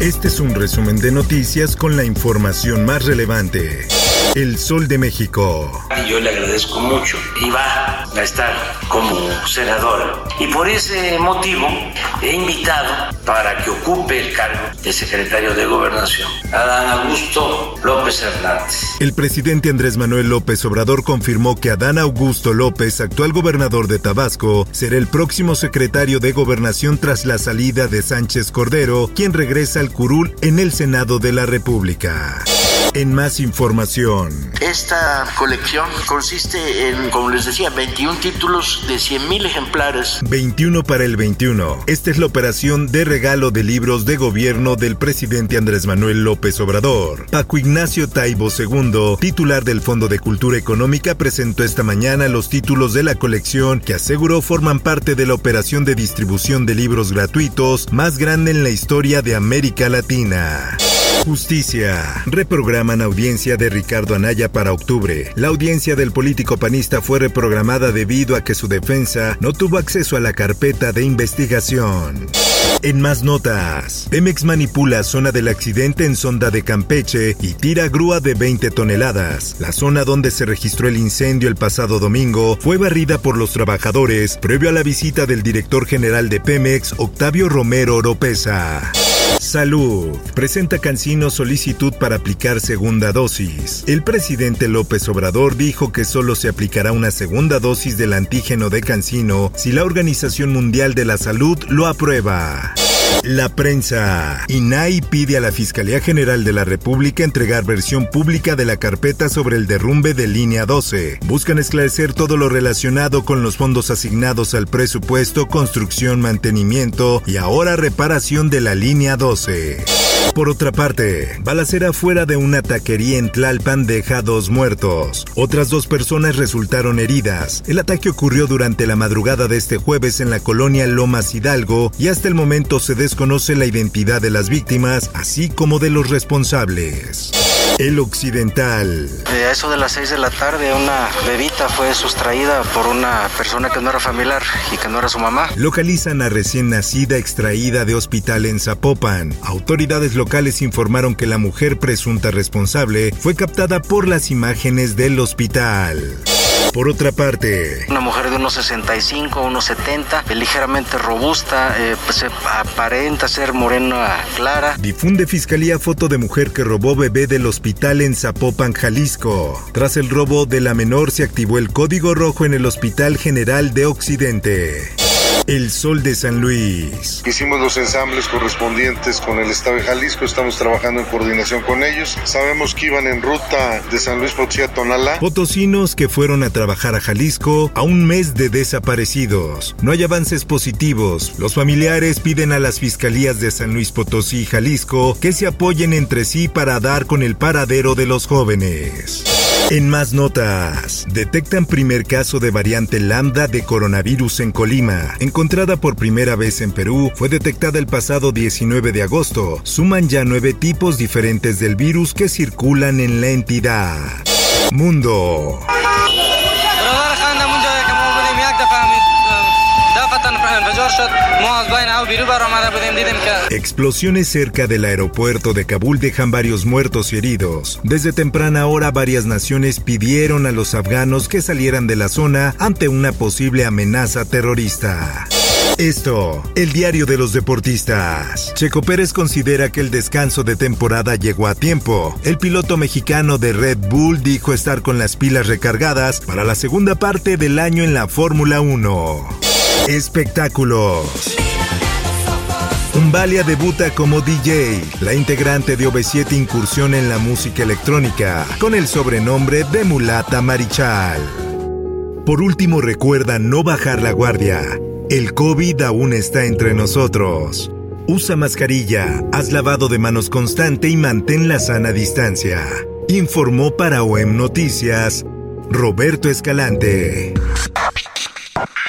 Este es un resumen de noticias con la información más relevante. El Sol de México. Yo le agradezco mucho y va a estar como senadora. Y por ese motivo he invitado para que ocupe el cargo de secretario de Gobernación a Dan Augusto López Hernández. El presidente Andrés Manuel López Obrador confirmó que Adán Augusto López, actual gobernador de Tabasco, será el próximo secretario de Gobernación tras la salida de Sánchez Cordero, quien regresa al curul en el Senado de la República. En más información. Esta colección consiste en, como les decía, 21 títulos de 100.000 ejemplares. 21 para el 21. Esta es la operación de regalo de libros de gobierno del presidente Andrés Manuel López Obrador. Paco Ignacio Taibo II, titular del Fondo de Cultura Económica, presentó esta mañana los títulos de la colección que aseguró forman parte de la operación de distribución de libros gratuitos más grande en la historia de América Latina. Justicia. Reprograman audiencia de Ricardo Anaya para octubre. La audiencia del político panista fue reprogramada debido a que su defensa no tuvo acceso a la carpeta de investigación. En más notas, Pemex manipula zona del accidente en sonda de Campeche y tira grúa de 20 toneladas. La zona donde se registró el incendio el pasado domingo fue barrida por los trabajadores previo a la visita del director general de Pemex, Octavio Romero Oropesa. Salud. Presenta Cancino solicitud para aplicar segunda dosis. El presidente López Obrador dijo que solo se aplicará una segunda dosis del antígeno de Cancino si la Organización Mundial de la Salud lo aprueba. La prensa. INAI pide a la Fiscalía General de la República entregar versión pública de la carpeta sobre el derrumbe de línea 12. Buscan esclarecer todo lo relacionado con los fondos asignados al presupuesto, construcción, mantenimiento y ahora reparación de la línea 12. Por otra parte, balacera fuera de una taquería en Tlalpan deja dos muertos. Otras dos personas resultaron heridas. El ataque ocurrió durante la madrugada de este jueves en la colonia Lomas Hidalgo y hasta el momento se desconoce la identidad de las víctimas, así como de los responsables. El Occidental. A eso de las 6 de la tarde, una bebita fue sustraída por una persona que no era familiar y que no era su mamá. Localizan a recién nacida extraída de hospital en Zapopan. Autoridades locales informaron que la mujer presunta responsable fue captada por las imágenes del hospital. Por otra parte, una mujer de unos 65, unos 70, ligeramente robusta, eh, pues, se aparenta ser morena clara. Difunde fiscalía foto de mujer que robó bebé del hospital en Zapopan, Jalisco. Tras el robo de la menor se activó el código rojo en el Hospital General de Occidente. El Sol de San Luis. Hicimos los ensambles correspondientes con el Estado de Jalisco, estamos trabajando en coordinación con ellos. Sabemos que iban en ruta de San Luis Potosí a Tonalá. Potosinos que fueron a trabajar a Jalisco a un mes de desaparecidos. No hay avances positivos. Los familiares piden a las fiscalías de San Luis Potosí y Jalisco que se apoyen entre sí para dar con el paradero de los jóvenes. En más notas, detectan primer caso de variante lambda de coronavirus en Colima. Encontrada por primera vez en Perú, fue detectada el pasado 19 de agosto. Suman ya nueve tipos diferentes del virus que circulan en la entidad. Mundo. Explosiones cerca del aeropuerto de Kabul dejan varios muertos y heridos. Desde temprana hora varias naciones pidieron a los afganos que salieran de la zona ante una posible amenaza terrorista. Esto, el diario de los deportistas. Checo Pérez considera que el descanso de temporada llegó a tiempo. El piloto mexicano de Red Bull dijo estar con las pilas recargadas para la segunda parte del año en la Fórmula 1. Espectáculos. Umbalia debuta como DJ. La integrante de OV7 incursión en la música electrónica con el sobrenombre de Mulata Marichal. Por último, recuerda no bajar la guardia. El COVID aún está entre nosotros. Usa mascarilla, haz lavado de manos constante y mantén la sana distancia. Informó para OEM Noticias Roberto Escalante.